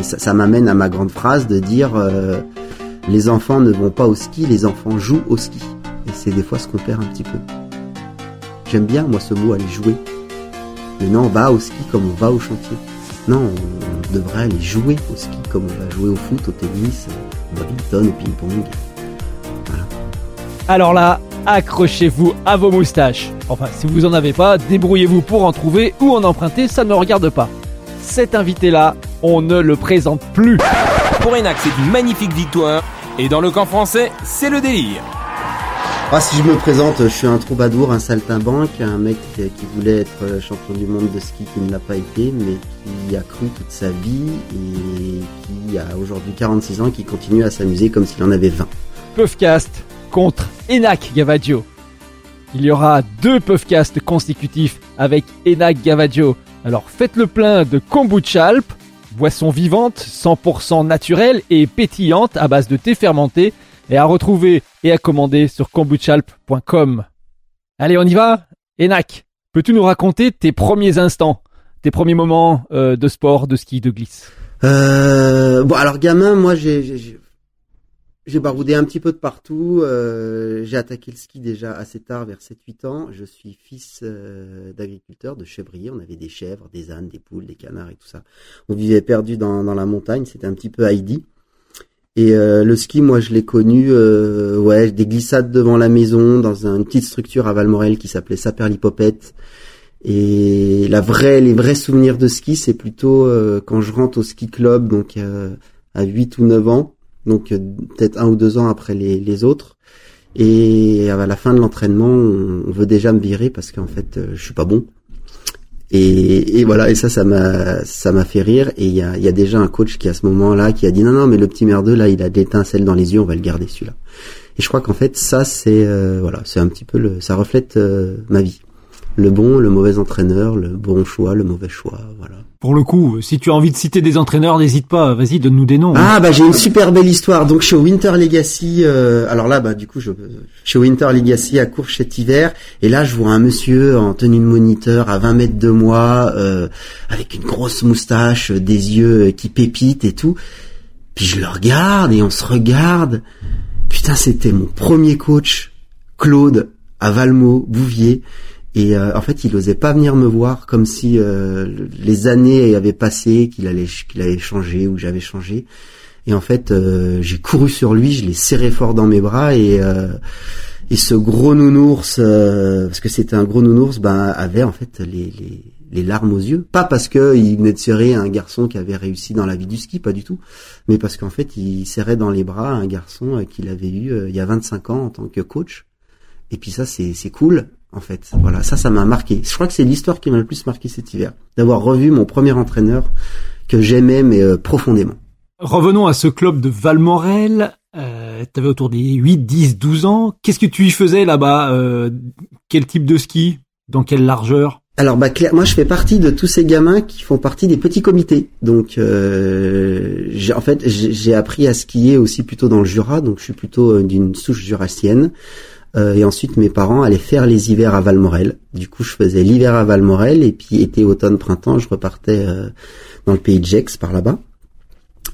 Et ça, m'amène à ma grande phrase de dire euh, les enfants ne vont pas au ski, les enfants jouent au ski. Et c'est des fois ce qu'on perd un petit peu. J'aime bien moi ce mot aller jouer. Mais non, on va au ski comme on va au chantier. Non, on devrait aller jouer au ski comme on va jouer au foot, au tennis, au badminton, au ping-pong. Alors là, accrochez-vous à vos moustaches. Enfin, si vous en avez pas, débrouillez-vous pour en trouver ou en emprunter, ça ne regarde pas. Cet invité-là, on ne le présente plus. Pour Enac, c'est une magnifique victoire. Et dans le camp français, c'est le délire. Ah, si je me présente, je suis un troubadour, un saltimbanque, un mec qui qui voulait être champion du monde de ski qui ne l'a pas été, mais qui a cru toute sa vie et qui a aujourd'hui 46 ans et qui continue à s'amuser comme s'il en avait 20. Puffcast contre Enac Gavaggio. Il y aura deux Puffcasts consécutifs avec Enac Gavaggio. Alors faites le plein de kombucha alp, boisson vivante, 100% naturelle et pétillante à base de thé fermenté et à retrouver et à commander sur kombuchalp.com. Allez, on y va? Enac, peux-tu nous raconter tes premiers instants, tes premiers moments euh, de sport, de ski, de glisse? Euh, bon, alors gamin, moi j'ai j'ai- baroudé un petit peu de partout. euh, j'ai attaqué le ski déjà assez tard, vers 7-8 ans. Je suis fils euh, d'agriculteur, de chèvrier. On avait des chèvres, des ânes, des poules, des canards et tout ça. On vivait perdu dans, dans la montagne. C'était un petit peu Heidi. Et euh, le ski, moi, je l'ai connu, euh, ouais, des glissades devant la maison, dans un- une petite structure à Valmorel qui s'appelait Saperlipopette. Et la vraie, les vrais souvenirs de ski, c'est plutôt euh, quand je rentre au ski club, donc euh, à 8 ou 9 ans, donc euh, peut-être un ou deux ans après les, autres. Et à la fin de l'entraînement, on, veut déjà me virer parce qu'en fait, euh, je suis pas bon. Et, voilà, et ça, ça m'a, ça m'a fait rire. Et il y a, déjà un coach qui à ce moment-là qui a dit non, non, mais le petit merdeux là, il a de l'étincelle dans les yeux, on va le garder celui-là. Et je crois qu'en fait, ça, c'est euh, voilà, c'est un petit peu le, ça reflète ma vie. Le bon, le mauvais entraîneur, le bon choix, le mauvais choix, voilà. Pour le coup, si tu as envie de citer des entraîneurs, n'hésite pas, vas-y, donne-nous des noms. Ah bah j'ai une super belle histoire. Donc je suis au Winter Legacy. euh, alors là bah du coup je, au Winter Legacy à Courchette hiver et là je vois un monsieur en tenue de moniteur à 20 mètres de moi euh, avec une grosse moustache, euh, des yeux euh, qui pépitent et tout. Puis je le regarde et on se regarde. Putain c'était mon premier coach Claude à Valmont Bouvier. Et euh, en fait, il osait pas venir me voir comme si euh, les années avaient passé, qu'il allait qu'il avait changé ou j'avais changé. Et en fait, euh, j'ai couru sur lui, je l'ai serré fort dans mes bras et euh, et ce gros nounours, euh, parce que c'était un gros nounours, ben avait en fait les, les les larmes aux yeux. Pas parce que il venait de serrer un garçon qui avait réussi dans la vie du ski, pas du tout, mais parce qu'en fait, il serrait dans les bras un garçon qu'il avait eu euh, il y a 25 ans en tant que coach. Et puis ça, c'est cool en fait. Voilà, ça, ça m'a marqué. Je crois que c'est l'histoire qui m'a le plus marqué cet hiver, d'avoir revu mon premier entraîneur que j'aimais mais euh, profondément. Revenons à ce club de Valmorel. Euh, T'avais autour des 8, 10, 12 ans. Qu'est-ce que tu y faisais là-bas euh, Quel type de ski Dans quelle largeur? Alors bah clair, moi je fais partie de tous ces gamins qui font partie des petits comités. Donc euh, j'ai en fait j'ai j'ai appris à skier aussi plutôt dans le Jura, donc je suis plutôt euh, d'une souche jurassienne. Euh, et ensuite mes parents allaient faire les hivers à Valmorel. Du coup je faisais l'hiver à Valmorel et puis été, automne, printemps je repartais euh, dans le pays de Gex par là-bas.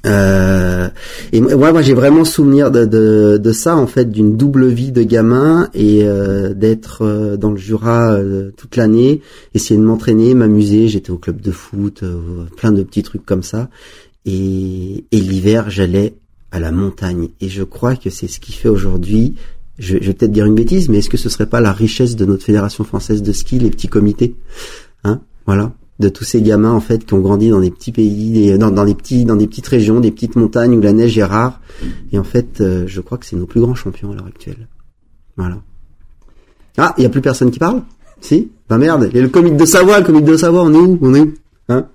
Euh, et moi, moi, j'ai vraiment souvenir de, de, de ça en fait, d'une double vie de gamin et euh, d'être euh, dans le Jura euh, toute l'année, essayer de m'entraîner, m'amuser. J'étais au club de foot, euh, plein de petits trucs comme ça. Et, et l'hiver, j'allais à la montagne. Et je crois que c'est ce qui fait aujourd'hui. Je, je vais peut-être dire une bêtise, mais est-ce que ce serait pas la richesse de notre fédération française de ski, les petits comités, hein Voilà de tous ces gamins en fait qui ont grandi dans des petits pays, dans, des petits, dans des petites régions, des petites montagnes où la neige est rare. Et en fait, euh, je crois que c'est nos plus grands champions à l'heure actuelle. Voilà. Ah, il y a plus personne qui parle? Si? Bah merde, il y a le comique de Savoie, le comique de Savoie, on est où? On est où? Hein?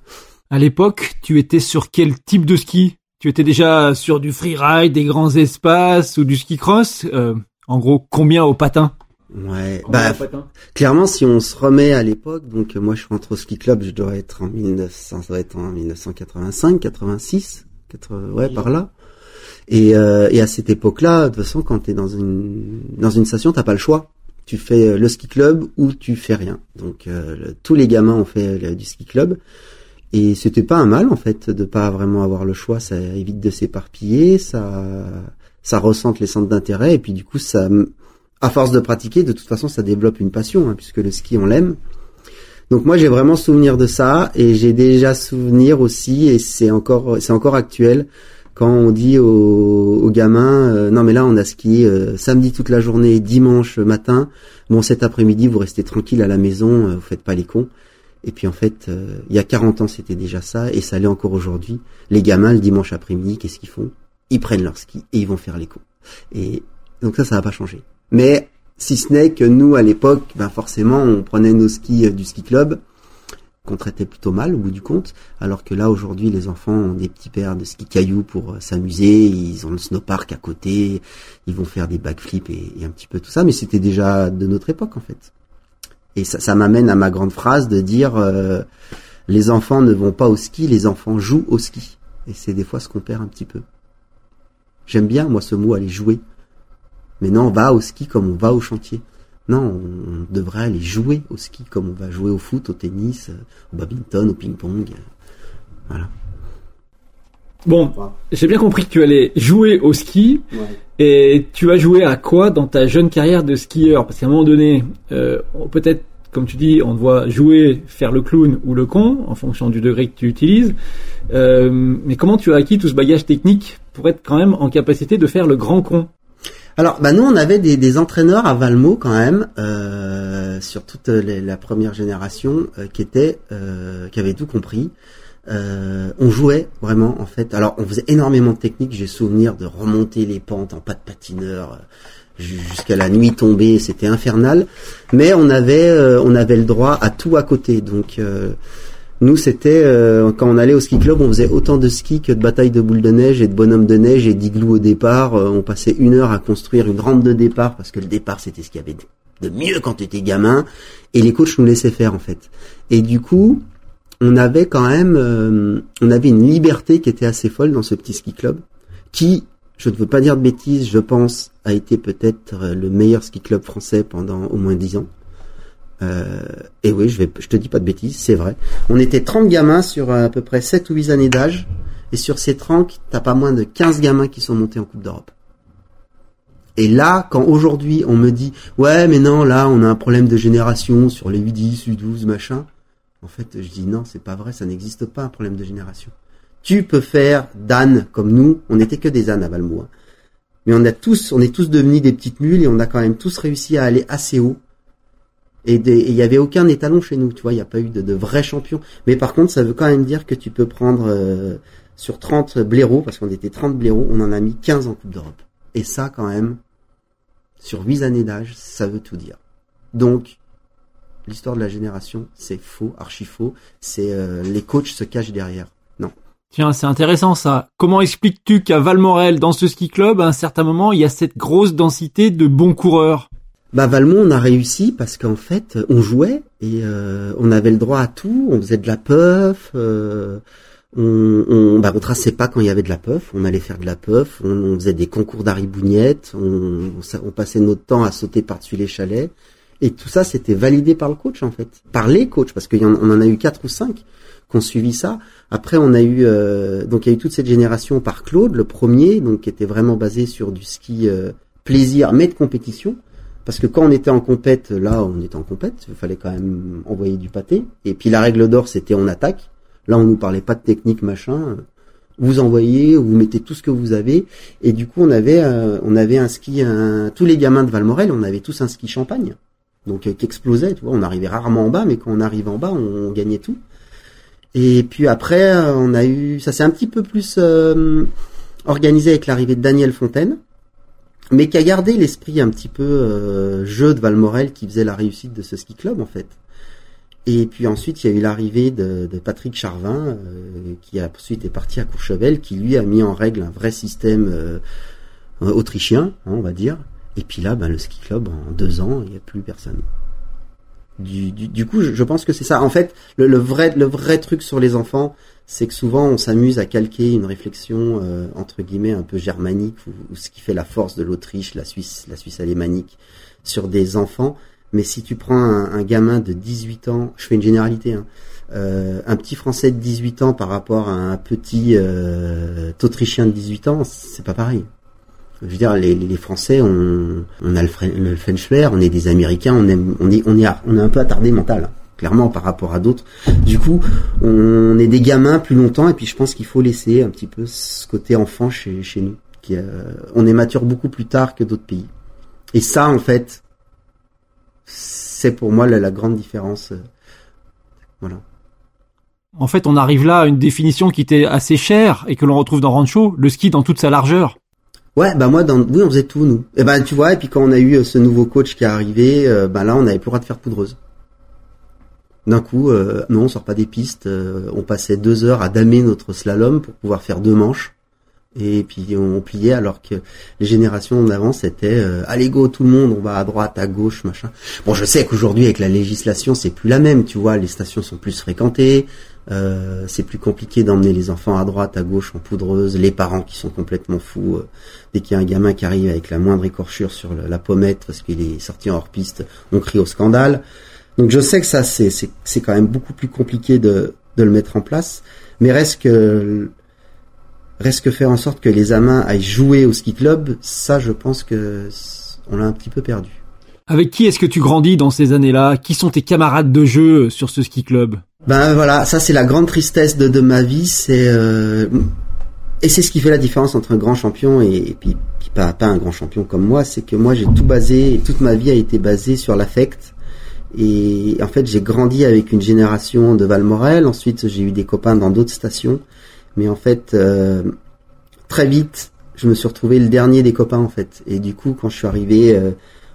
À l'époque, tu étais sur quel type de ski? Tu étais déjà sur du freeride, des grands espaces ou du ski cross? Euh, En gros, combien au patin? Ouais. Combien Bah, patin? clairement, si on se remet à l'époque, donc euh, moi je rentre au ski club, je dois être en 1900, ça doit être en 1985, 86, 80, ouais, par là. Et, euh, et à cette époque-là, de toute façon, quand t'es dans une dans une station, t'as pas le choix. Tu fais euh, le ski club ou tu fais rien. Donc euh, le- tous les gamins ont fait du ski club. Et c'était pas un mal en fait de pas vraiment avoir le choix, ça évite de s'éparpiller, ça ça ressente les centres d'intérêt et puis du coup ça à force de pratiquer, de toute façon ça développe une passion hein, puisque le ski on l'aime. Donc moi j'ai vraiment souvenir de ça et j'ai déjà souvenir aussi et c'est encore c'est encore actuel quand on dit aux, gamins euh, non mais là on a skié euh, samedi toute la journée, dimanche matin, bon cet après-midi vous restez tranquille à la maison, euh, vous faites pas les cons. Et puis en fait, euh, il y a 40 ans, c'était déjà ça, et ça l'est encore aujourd'hui. Les gamins, le dimanche après-midi, qu'est-ce qu'ils font? Ils prennent leur ski et ils vont faire les coups. Et donc ça, ça va pas changer. Mais si ce n'est que nous, à l'époque, ben forcément, on prenait nos skis euh, du ski club, qu'on traitait plutôt mal au bout du compte, alors que là, aujourd'hui, les enfants ont des petits paires de ski cailloux pour euh, s'amuser, ils ont le snowpark à côté, ils vont faire des backflips et, un petit peu tout ça, mais c'était déjà de notre époque, en fait. Et ça, ça m'amène à ma grande phrase de dire euh, les enfants ne vont pas au ski, les enfants jouent au ski. Et c'est des fois ce qu'on perd un petit peu. J'aime bien moi ce mot aller jouer. Mais non, on va au ski comme on va au chantier. Non, on devrait aller jouer au ski comme on va jouer au foot, au tennis, au badminton, au ping-pong. Voilà. Bon, j'ai bien compris que tu allais jouer au ski. Et tu as joué à quoi dans ta jeune carrière de skieur? Parce qu'à un moment donné, euh, peut-être, comme tu dis, on doit jouer, faire le clown ou le con, en fonction du degré que tu utilises. Euh, mais comment tu as acquis tout ce bagage technique pour être quand même en capacité de faire le grand con alors, bah nous, on avait des, des entraîneurs à Valmo quand même, euh, sur toute la première génération, euh, qui étaient, euh, qui avaient tout compris. Euh, on jouait vraiment en fait. Alors on faisait énormément de techniques. J'ai souvenir de remonter les pentes en pas de patineur euh, jusqu'à la nuit tombée. C'était infernal. Mais on avait euh, on avait le droit à tout à côté. Donc nous c'était quand on allait au ski club, on faisait autant de ski que de bataille de boules de neige et de bonhomme de neige et d'igloo au départ. on passait une heure à construire une rampe de départ parce que le départ c'était ce qu'il y avait de mieux quand tu étais gamin et les coachs nous laissaient faire en fait. Et du coup, on avait quand même, euh, on avait une liberté qui était assez folle dans ce petit ski club, qui, je ne veux pas dire de bêtises, je pense, a été peut-être euh, le meilleur ski club français pendant au moins dix ans. Euh, et oui, je vais, je te dis pas de bêtises, c'est vrai. On était 30 gamins sur à peu près 7 ou 8 années d'âge, et sur ces 30, t'as pas moins de 15 gamins qui sont montés en Coupe d'Europe. Et là, quand aujourd'hui on me dit, ouais, mais non, là, on a un problème de génération sur les 8, 10, 12, machin, en fait, je dis non, c'est pas vrai, ça n'existe pas un problème de génération. Tu peux faire d'âne comme nous, on n'était que des ânes à Valmo. Hein. Mais on a tous, on est tous devenus des petites mules et on a quand même tous réussi à aller assez haut. Et il n'y avait aucun étalon chez nous, tu vois, il n'y a pas eu de, de vrais champions. Mais par contre, ça veut quand même dire que tu peux prendre euh, sur 30 blaireaux, parce qu'on était 30 blaireaux, on en a mis 15 en Coupe d'Europe. Et ça, quand même, sur 8 années d'âge, ça veut tout dire. Donc, l'histoire de la génération, c'est faux, archi faux. C'est euh, les coachs se cachent derrière. Non. Tiens, c'est intéressant ça. Comment expliques-tu qu'à Valmorel, dans ce ski club, à un certain moment, il y a cette grosse densité de bons coureurs? Bah Valmont, on a réussi parce qu'en fait, on jouait et euh, on avait le droit à tout. On faisait de la puff. Euh, on, on, bah, on traçait pas quand il y avait de la puff, on allait faire de la puff, on, faisait des concours d'aribougnettes, on, passait notre temps à sauter par-dessus les chalets, et tout ça, c'était validé par le coach en fait, par les coachs, parce qu'on en, en a eu quatre ou cinq qui ont suivi ça. Après, on a eu euh, donc il y a eu toute cette génération par Claude, le premier, donc qui était vraiment basé sur du ski euh, plaisir, mais de compétition. Parce que quand on était en compète, là, on était en compète, il fallait quand même envoyer du pâté. Et puis la règle d'or, c'était on attaque. Là, on nous parlait pas de technique, machin. Vous envoyez, vous mettez tout ce que vous avez. Et du coup, on avait, euh, on avait un ski, tous les gamins de Valmorel, on avait tous un ski champagne donc euh, qui explosait. Tu vois, on arrivait rarement en bas, mais quand on arrive en bas, on, gagnait tout. Et puis après, euh, on a eu, ça s'est un petit peu plus organisé avec l'arrivée de Daniel Fontaine, mais qui a gardé l'esprit un petit peu jeu de Valmorel qui faisait la réussite de ce ski club en fait. Et puis ensuite, il y a eu l'arrivée de, Patrick Charvin, qui a ensuite est parti à Courchevel, qui lui a mis en règle un vrai système autrichien, hein, on va dire, et puis là, ben, le ski club, en deux ans, il n'y a plus personne. Du, du, coup, je, pense que c'est ça. En fait, le, vrai, le vrai truc sur les enfants, c'est que souvent on s'amuse à calquer une réflexion euh, entre guillemets un peu germanique ou, ce qui fait la force de l'Autriche, la Suisse, la Suisse alémanique sur des enfants. Mais si tu prends un, gamin de 18 ans, je fais une généralité, hein, euh, un petit Français de 18 ans par rapport à un petit euh, Autrichien de 18 ans, c'est pas pareil. Je veux dire, les, Français, on, a le, le French on est des Américains, on, est, on, est, on est un peu attardé mental, clairement par rapport à d'autres. Du coup, on est des gamins plus longtemps, et puis je pense qu'il faut laisser un petit peu ce côté enfant chez, chez nous. Qui, euh, on est mature beaucoup plus tard que d'autres pays. Et ça, en fait, c'est pour moi la, la grande différence. Euh, voilà. En fait, on arrive là à une définition qui était assez chère et que l'on retrouve dans Rancho, le ski dans toute sa largeur. Ouais, bah moi, dans, oui, on faisait tout nous. Et ben tu vois, et puis quand on a eu euh, ce nouveau coach qui est arrivé, euh, ben là, on n'avait plus le droit de faire poudreuse. D'un coup, euh, non, on sort pas des pistes. on passait deux heures à damer notre slalom pour pouvoir faire deux manches. Et puis on pliait alors que les générations d'avant c'était allez go tout le monde, on va à droite, à gauche, machin. Bon, je sais qu'aujourd'hui avec la législation c'est plus la même, tu vois, les stations sont plus fréquentées, euh, c'est plus compliqué d'emmener les enfants à droite, à gauche en poudreuse, les parents qui sont complètement fous. Euh, dès qu'il y a un gamin qui arrive avec la moindre écorchure sur la pommette parce qu'il est sorti en hors piste, on crie au scandale. Donc je sais que ça c'est c'est quand même beaucoup plus compliqué de de le mettre en place, mais reste que reste que faire en sorte que les amins aillent jouer au ski club, ça je pense que on l'a un petit peu perdu. Avec qui est-ce que tu grandis dans ces années-là? Qui sont tes camarades de jeu sur ce ski club? Ben voilà, ça c'est la grande tristesse de, de ma vie, c'est euh, et c'est ce qui fait la différence entre un grand champion et, puis, pas, pas un grand champion comme moi, c'est que moi j'ai tout basé, toute ma vie a été basée sur l'affect. Et en fait, j'ai grandi avec une génération de Valmorel. Ensuite, j'ai eu des copains dans d'autres stations. Mais en fait, euh, très vite, je me suis retrouvé le dernier des copains en fait. Et du coup, quand je suis arrivé euh,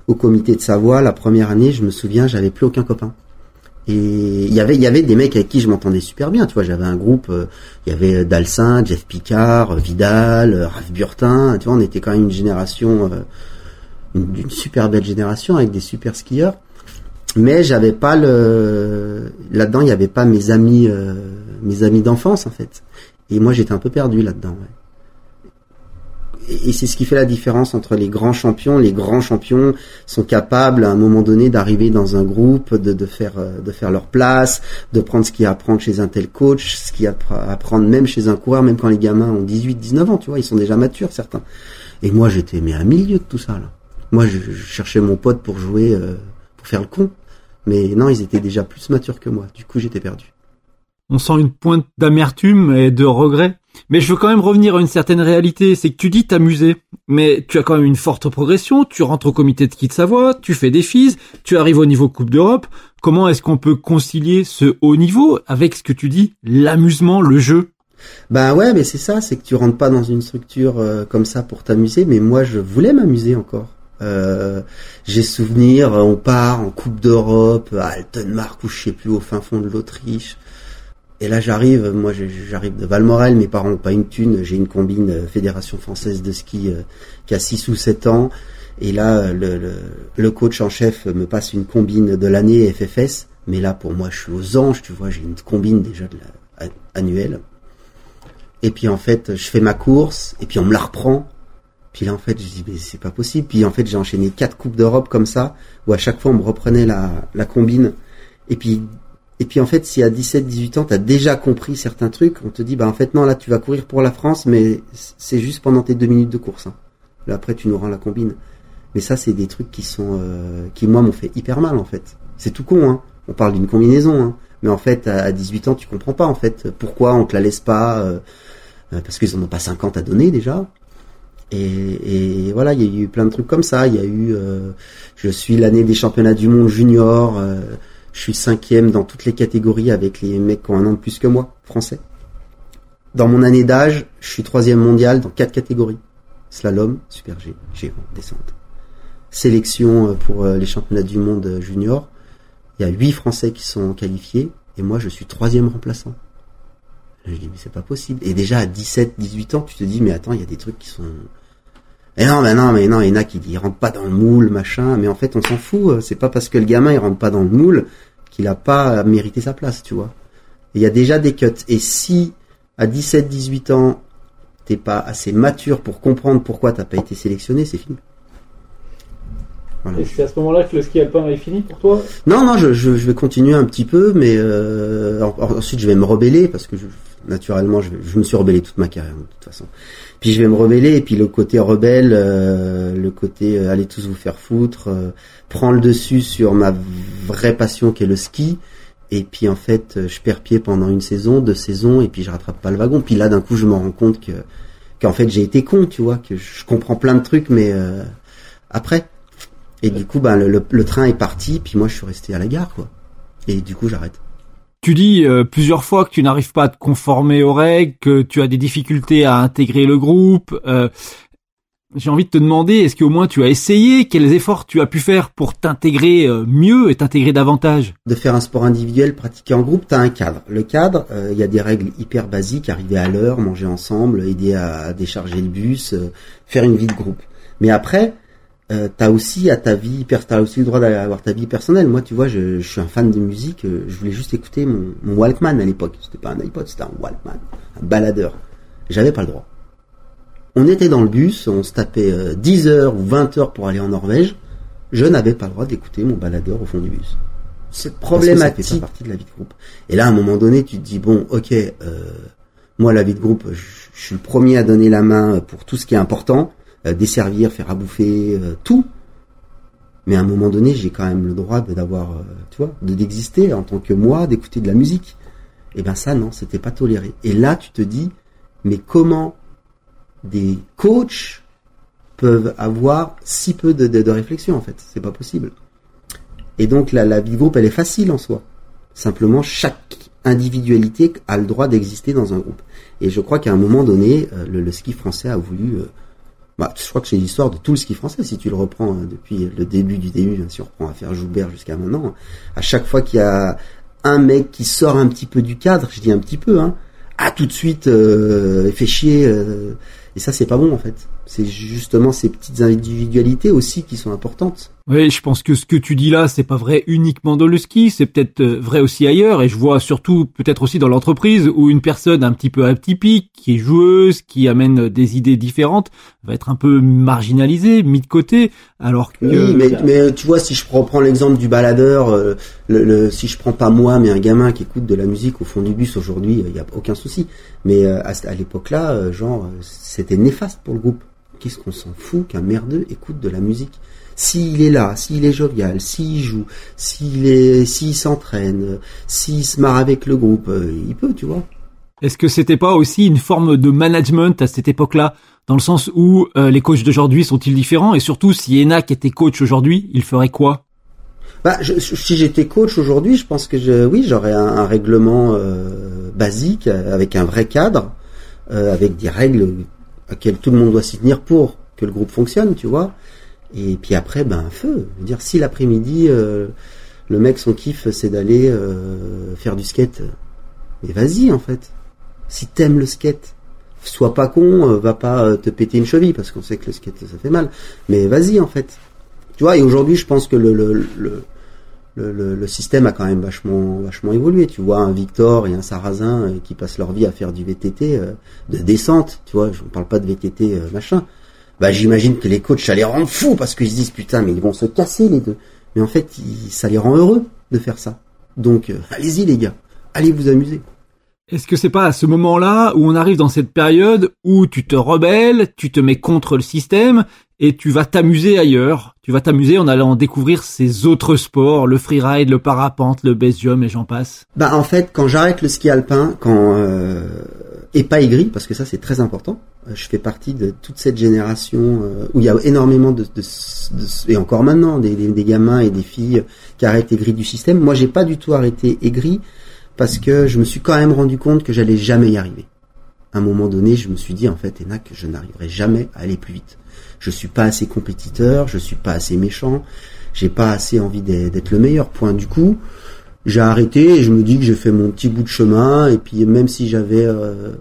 au comité de Savoie la première année, je me souviens, j'avais plus aucun copain. Et il y avait y avait des mecs avec qui je m'entendais super bien. Tu vois, j'avais un groupe. Euh, il y avait euh, Dalsin, Jeff Picard, euh, Vidal, Raph Burtin. Tu vois, on était quand même une génération, une, une, super belle génération avec des super skieurs. Mais j'avais pas le là-dedans. Il n'y avait pas mes amis, mes amis d'enfance en fait. Et moi, j'étais un peu perdu là-dedans. Ouais et c'est ce qui fait la différence entre les grands champions. Les grands champions sont capables à un moment donné d'arriver dans un groupe, de, de, faire euh, de faire leur place, de prendre ce qu'il y a à chez un tel coach, ce qu'il y a à même chez un coureur, même quand les gamins ont 18, 19 ans, tu vois, ils sont déjà matures certains. Et moi j'étais mais à milieu de tout ça là. Moi je, cherchais mon pote pour jouer, euh, pour faire le con. Mais non, ils étaient déjà plus matures que moi. Du coup j'étais perdu. On sent une pointe d'amertume et de regret mais je veux quand même revenir à une certaine réalité, c'est que tu dis t'amuser, mais tu as quand même une forte progression, tu rentres au comité de ski de Savoie, tu fais des FIS, tu arrives au niveau Coupe d'Europe. Comment est-ce qu'on peut concilier ce haut niveau avec ce que tu dis, l'amusement, le jeu? Ben ouais, mais c'est ça, c'est que tu rentres pas dans une structure euh, comme ça pour t'amuser, mais moi je voulais m'amuser encore. Euh, j'ai souvenir, on part en Coupe d'Europe à Altenmark ou je sais plus au fin fond de l'Autriche. Et là, j'arrive, moi, j'arrive de Valmorel, mes parents n'ont pas une thune, j'ai une combine euh, Fédération Française de Ski euh, qui a 6 ou 7 ans. Et là, le, le, coach en chef me passe une combine de l'année FFS. Mais là, pour moi, je suis aux anges, tu vois, j'ai une combine déjà de annuelle. Et puis, en fait, je fais ma course, et puis on me la reprend. Puis là, en fait, je dis, mais c'est pas possible. Puis en fait, j'ai enchaîné quatre Coupes d'Europe comme ça, où à chaque fois, on me reprenait la, la combine. Et puis, et puis en fait, si à 17-18 ans, tu as déjà compris certains trucs, on te dit, bah en fait non, là tu vas courir pour la France, mais c'est juste pendant tes deux minutes de course. Hein. Là après, tu nous rends la combine. Mais ça, c'est des trucs qui sont, euh, qui moi m'ont fait hyper mal en fait. C'est tout con, hein. On parle d'une combinaison, hein. Mais en fait, à 18 ans, tu comprends pas en fait pourquoi on te la laisse pas, euh, euh, parce qu'ils en ont pas 50 à donner déjà. Et, voilà, il y a eu plein de trucs comme ça. Il y a eu, je suis l'année des championnats du monde junior. Je suis cinquième dans toutes les catégories avec les mecs qui ont un an de plus que moi, français. Dans mon année d'âge, je suis troisième mondial dans quatre catégories. Slalom, super G, G, descente. Sélection euh, pour euh, les championnats du monde euh, junior. Il y a huit Français qui sont qualifiés et moi je suis troisième remplaçant. Je dis mais c'est pas possible. Et déjà à 17, 18 ans, tu te dis mais attends, il y a des trucs qui sont et non, mais non, mais non, il y en a qui disent, rentre pas dans le moule, machin. Mais en fait, on s'en fout. C'est pas parce que le gamin, il rentre pas dans le moule qu'il a pas mérité sa place, tu vois. Il y a déjà des cuts. Et si, à 17, 18 ans, t'es pas assez mature pour comprendre pourquoi t'as pas été sélectionné, c'est fini. Voilà. Et c'est à ce moment-là que le ski alpin est fini pour toi? Non, non, je, je, je vais continuer un petit peu, mais euh, en- ensuite je vais me rebeller parce que je, naturellement, je, me suis rebellé toute ma carrière de toute façon. Puis je vais me rebeller et puis le côté rebelle, euh, le côté euh, allez tous vous faire foutre, euh, prend le dessus sur ma vraie passion qui est le ski. Et puis en fait, euh, je perds pied pendant une saison, deux saisons, et puis je rattrape pas le wagon. Puis là, d'un coup, je me rends compte que qu'en fait j'ai été con, tu vois, que je comprends plein de trucs, mais après. Et du coup, ben, le- le train est parti, puis moi je suis resté à la gare, quoi. Et du coup, j'arrête. Tu dis euh, plusieurs fois que tu n'arrives pas à te conformer aux règles, que tu as des difficultés à intégrer le groupe. euh, J'ai envie de te demander, est-ce qu'au moins tu as essayé? Quels efforts tu as pu faire pour t'intégrer euh, mieux et t'intégrer davantage? De faire un sport individuel pratiqué en groupe, t'as un cadre. Le cadre, euh, il y a des règles hyper basiques, arriver à l'heure, manger ensemble, aider à, à décharger le bus, euh, faire une vie de groupe. Mais après, euh, t'as aussi à ta vie, t'as aussi le droit d'avoir ta vie personnelle. Moi, tu vois, je, je suis un fan de musique. euh, je voulais juste écouter mon, mon Walkman à l'époque. C'était pas un iPod, c'était un Walkman, un baladeur. J'avais pas le droit. On était dans le bus, on se tapait euh, 10 heures ou 20 heures pour aller en Norvège. Je n'avais pas le droit d'écouter mon baladeur au fond du bus. C'est problématique. Ça fait pas partie de la vie de groupe. Et là, à un moment donné, tu te dis bon, ok, euh, moi la vie de groupe, je, je suis le premier à donner la main pour tout ce qui est important, desservir, faire à bouffer, euh, tout. Mais à un moment donné, j'ai quand même le droit d'avoir, euh, tu vois, de d'exister en tant que moi, d'écouter de la musique. Et ben ça, non, c'était pas toléré. Et là, tu te dis, mais comment des coachs peuvent avoir si peu de, de, réflexion en fait? C'est pas possible. Et donc la, la vie de groupe, elle est facile en soi. Simplement, chaque individualité a le droit d'exister dans un groupe. Et je crois qu'à un moment donné, euh, le ski français a voulu. Bah, je crois que c'est l'histoire de tout le ski français. Si tu le reprends hein, depuis le début du début, hein, si on reprend l'affaire Joubert jusqu'à maintenant, à chaque fois qu'il y a un mec qui sort un petit peu du cadre, je dis un petit peu, hein, ah tout de suite euh, fait chier. euh, et ça, c'est pas bon en fait. C'est justement ces petites individualités aussi qui sont importantes. Oui, je pense que ce que tu dis là, c'est pas vrai uniquement dans le ski, c'est peut-être euh, vrai aussi ailleurs, et je vois surtout peut-être aussi dans l'entreprise où une personne un petit peu atypique, qui est joueuse, qui amène des idées différentes, va être un peu marginalisée, mis de côté, alors que... Oui, mais, mais tu vois, si je reprends l'exemple du baladeur, euh, le, le- si je prends pas moi, mais un gamin qui écoute de la musique au fond du bus aujourd'hui, il y a aucun souci. Mais euh, à, à l'époque-là, euh, genre, euh, c'était néfaste pour le groupe. Qu'est-ce qu'on s'en fout qu'un merdeux écoute de la musique? S'il est là, s'il est jovial, s'il joue, s'il est, s'il s'entraîne, s'il se marre avec le groupe, euh, il peut, tu vois. Est-ce que c'était pas aussi une forme de management à cette époque-là, dans le sens où euh, les coachs d'aujourd'hui sont-ils différents, et surtout si Enac était coach aujourd'hui, il ferait quoi? Bah, je- si j'étais coach aujourd'hui, je pense que je, oui, j'aurais un, un règlement euh, basique avec un vrai cadre, euh, avec des règles auxquelles tout le monde doit s'y tenir pour que le groupe fonctionne, tu vois. Et puis après, ben feu. Je veux dire, si l'après-midi, euh, le mec son kiff, c'est d'aller euh, faire du skate, mais vas-y en fait. Si t'aimes le skate, sois pas con, euh, va pas te péter une cheville parce qu'on sait que le skate ça fait mal. Mais vas-y en fait. Tu vois, et aujourd'hui, je pense que le, le, le, le, système a quand même vachement, vachement évolué. Tu vois, un Victor et un Sarrazin qui passent leur vie à faire du VTT de descente. Tu vois, je ne parle pas de VTT machin. Bah, j'imagine que les coachs, ça les rend fous parce qu'ils se disent putain, mais ils vont se casser les deux. Mais en fait, ça les rend heureux de faire ça. Donc, euh, allez-y les gars, allez vous amuser. Est-ce que c'est pas à ce moment-là où on arrive dans cette période où tu te rebelles, tu te mets contre le système et tu vas t'amuser ailleurs? Tu vas t'amuser en allant découvrir ces autres sports, le freeride, le parapente, le base jump et j'en passe? Bah en fait, quand j'arrête le ski alpin, quand euh, et pas aigri, parce que ça c'est très important. Euh, Je fais partie de toute cette génération euh, où il y a énormément de, et encore maintenant des, des, gamins et des filles qui arrêtent aigri du système. Moi, j'ai pas du tout arrêté aigri parce que je me suis quand même rendu compte que j'allais jamais y arriver. À un moment donné, je me suis dit en fait, Ena, que je n'arriverai jamais à aller plus vite. Je suis pas assez compétiteur, je suis pas assez méchant, j'ai pas assez envie d'être d'être le meilleur. Point du coup j'ai arrêté et je me dis que j'ai fait mon petit bout de chemin et puis même si j'avais euh,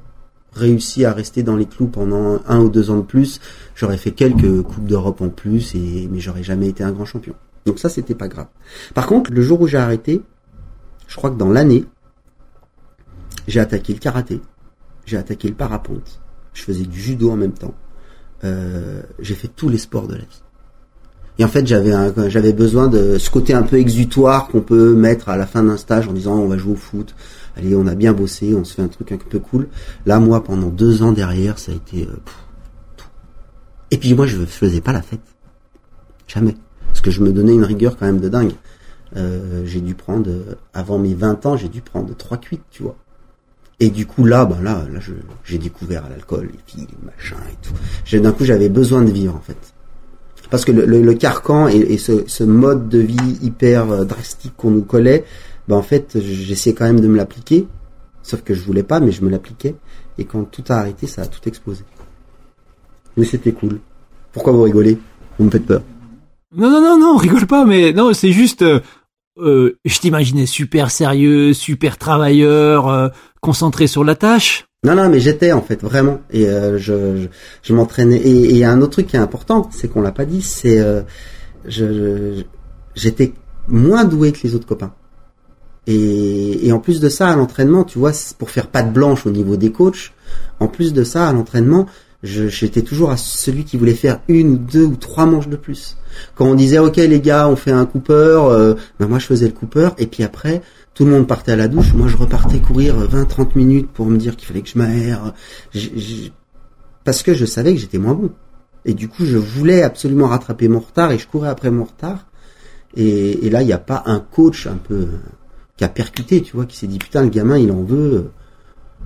réussi à rester dans les clous pendant un ou deux ans de plus, j'aurais fait quelques coupes d'Europe en plus et mais j'aurais jamais été un grand champion. Donc ça c'était pas grave. Par contre, le jour où j'ai arrêté, je crois que dans l'année, j'ai attaqué le karaté, j'ai attaqué le parapente, je faisais du judo en même temps. Euh, j'ai fait tous les sports de la vie. Et en fait, j'avais j'avais besoin de ce côté un peu exutoire qu'on peut mettre à la fin d'un stage en disant on va jouer au foot. Allez, on a bien bossé, on se fait un truc un peu cool. Là, moi, pendant deux ans derrière, ça a été euh, tout. Et puis moi, je faisais pas la fête, jamais, parce que je me donnais une rigueur quand même de dingue. Euh, j'ai dû prendre avant mes 20 ans, j'ai dû prendre trois cuites, tu vois. Et du coup là, ben là, j'ai découvert l'alcool, les filles, les machins et tout. D'un coup, j'avais besoin de vivre en fait parce que le, carcan et, ce, ce, mode de vie hyper euh, drastique qu'on nous collait, ben en fait, j'essayais quand même de me l'appliquer, sauf que je voulais pas, mais je me l'appliquais. Et quand tout a arrêté, ça a tout explosé. Mais c'était cool. Pourquoi vous rigolez? Vous me faites peur. Non, non, non, non, on rigole pas, mais non, c'est juste, euh, euh je t'imaginais super sérieux, super travailleur, euh, concentré sur la tâche. Non, non, mais j'étais en fait vraiment et euh, je, je, m'entraînais. Et il y a un autre truc qui est important, c'est qu'on l'a pas dit, c'est euh, je j'étais moins doué que les autres copains. Et, et en plus de ça, à l'entraînement, tu vois, pour faire patte blanche au niveau des coachs, en plus de ça, à l'entraînement, j'étais toujours à celui qui voulait faire une ou deux ou trois manches de plus. Quand on disait ok les gars, on fait un Cooper, euh, ben moi je faisais le Cooper et puis après tout le monde partait à la douche, moi je repartais courir 20-30 minutes pour me dire qu'il fallait que je m'aère, parce que je savais que j'étais moins bon. Et du coup, je voulais absolument rattraper mon retard et je courais après mon retard. Et, là, il n'y a pas un coach un peu qui a percuté, tu vois, qui s'est dit putain, le gamin, il en veut.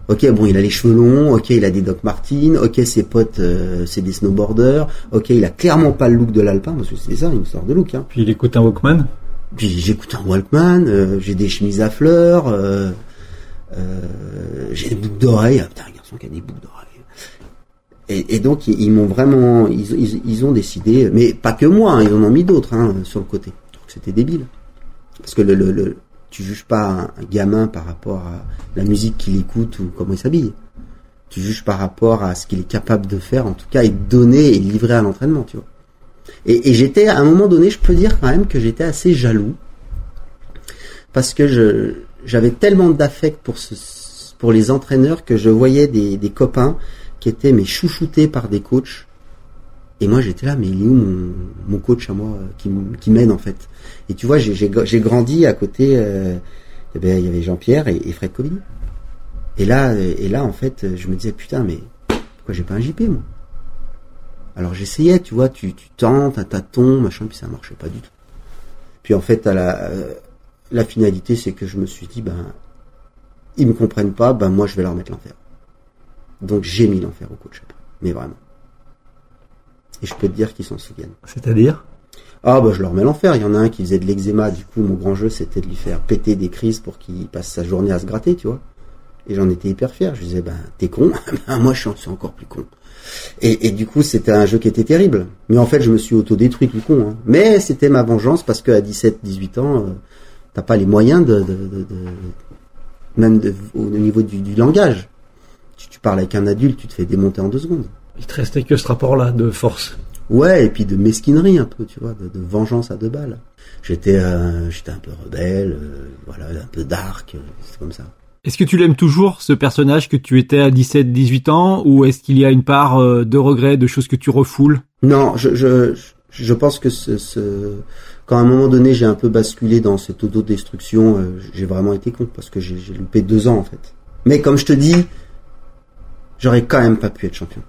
Ok, bon, il a les cheveux longs. Ok, il a des Doc Martens. Ok, ses potes, euh, c'est des snowboarders. Ok, il a clairement pas le look de l'alpin parce que c'est ça, une sorte de look. Hein. Puis il écoute un Walkman. Puis j'écoute un Walkman, euh, j'ai des chemises à fleurs, euh, euh, j'ai des boucles d'oreilles. Ah, putain, un garçon qui a des boucles d'oreilles. Et, et, donc ils, m'ont vraiment, ils, ils, ils, ont décidé, mais pas que moi, hein, ils en ont mis d'autres hein, sur le côté. C'était débile, parce que le, le, le, tu juges pas un, gamin par rapport à la musique qu'il écoute ou comment il s'habille. Tu juges par rapport à ce qu'il est capable de faire, en tout cas, et donner et livrer à l'entraînement, tu vois. Et, j'étais, à un moment donné, je peux dire quand même que j'étais assez jaloux. Parce que j'avais tellement d'affect pour ce, pour les entraîneurs que je voyais des, des copains qui étaient mais chouchoutés par des coachs. Et moi j'étais là, mais il est où mon, coach à moi qui, qui m'aide en fait? Et tu vois, j'ai, grandi à côté, euh, il y avait Jean-Pierre et, Fred Covini. Et là, et là en fait, je me disais putain, mais pourquoi j'ai pas un JP moi? Alors j'essayais, tu vois, tu, tentes, un tâton, machin, puis ça marchait pas du tout. Puis en fait, à la, euh, la finalité, c'est que je me suis dit, ben, ils me comprennent pas, ben moi je vais leur mettre l'enfer. Donc j'ai mis l'enfer au coach mais vraiment. Et je peux te dire qu'ils s'en souviennent. C'est-à-dire? Ah bah je leur mets l'enfer. Il y en a un qui faisait de l'eczéma, du coup mon grand jeu c'était de lui faire péter des crises pour qu'il passe sa journée à se gratter, tu vois. Et j'en étais hyper fier. Je disais ben t'es con, ben, moi je suis encore plus con. Et, du coup, c'était un jeu qui était terrible. Mais en fait, je me suis autodétruit tout con. Hein. Mais c'était ma vengeance parce qu'à 17-18 ans, euh, t'as pas les moyens de, même au niveau du, langage. Tu, tu, parles avec un adulte, tu te fais démonter en deux secondes. Il te restait que ce rapport-là de force. Ouais, et puis de mesquinerie un peu, tu vois, de, vengeance à deux balles. J'étais, euh, j'étais un peu rebelle, euh, voilà, un peu dark, c'est comme ça. Est-ce que tu l'aimes toujours, ce personnage que tu étais à 17-18 ans, ou est-ce qu'il y a une part euh, de regret, de choses que tu refoules? Non, je, je, je pense que ce, ce, quand à un moment donné j'ai un peu basculé dans cette autodestruction, euh, j'ai vraiment été con, parce que j'ai loupé deux ans en fait. Mais comme je te dis, j'aurais quand même pas pu être champion.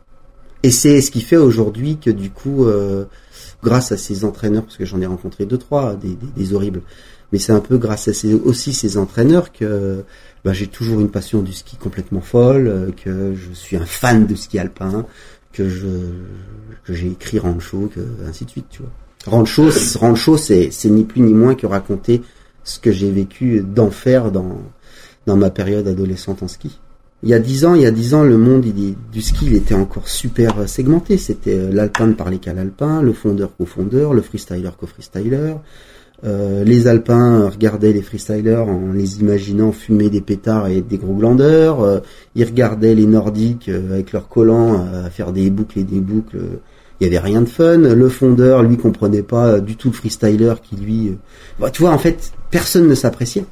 Et c'est ce qui fait aujourd'hui que du coup, euh, grâce à ces entraîneurs, parce que j'en ai rencontré deux trois, des, des, des horribles, mais c'est un peu grâce à ces, aussi ces entraîneurs que bah, j'ai toujours une passion du ski complètement folle, euh, que je suis un fan de ski alpin, que je que j'ai écrit Rancho, que ainsi de suite, tu vois. Rancho, Rancho, c'est c'est ni plus ni moins que raconter ce que j'ai vécu d'enfer dans dans ma période adolescente en ski. Il y a dix ans, il y a dix ans, le monde du ski, était encore super segmenté. C'était euh, l'alpin ne parlait qu'à l'alpin, le fondeur qu'au fondeur, le freestyler qu'au freestyler, euh, les Alpins regardaient les freestylers en les imaginant fumer des pétards et des gros glandeurs. Euh, ils regardaient les Nordiques euh, avec leurs collants à faire des boucles et des boucles. Il y avait rien de fun. Le fondeur, lui, comprenait pas du tout le freestyler qui lui. Bah, tu vois, en fait, personne ne s'appréciait.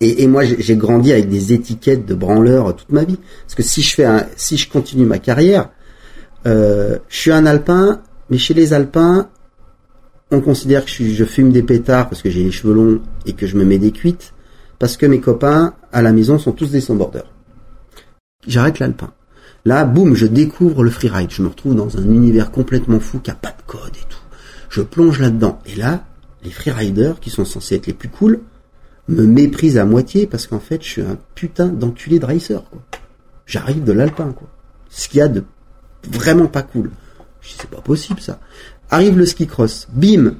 Et, moi, j'ai grandi avec des étiquettes de branleur toute ma vie. Parce que si je fais, un, si je continue ma carrière, je suis un Alpin, mais chez les Alpins, on considère que je, fume des pétards parce que j'ai les cheveux longs et que je me mets des cuites, parce que mes copains à la maison sont tous des snowboarders. J'arrête l'alpin. Là, boum, je découvre le freeride. Je me retrouve dans un univers complètement fou qui a pas de code et tout. Je plonge là-dedans. Et là, les freeriders, qui sont censés être les plus cool, me méprisent à moitié parce qu'en fait, je suis un putain d'enculé de racer, quoi. J'arrive de l'alpin, quoi. Ce qu'il y a de vraiment pas cool. Je dis, c'est pas possible, ça. Arrive le ski cross. Bim!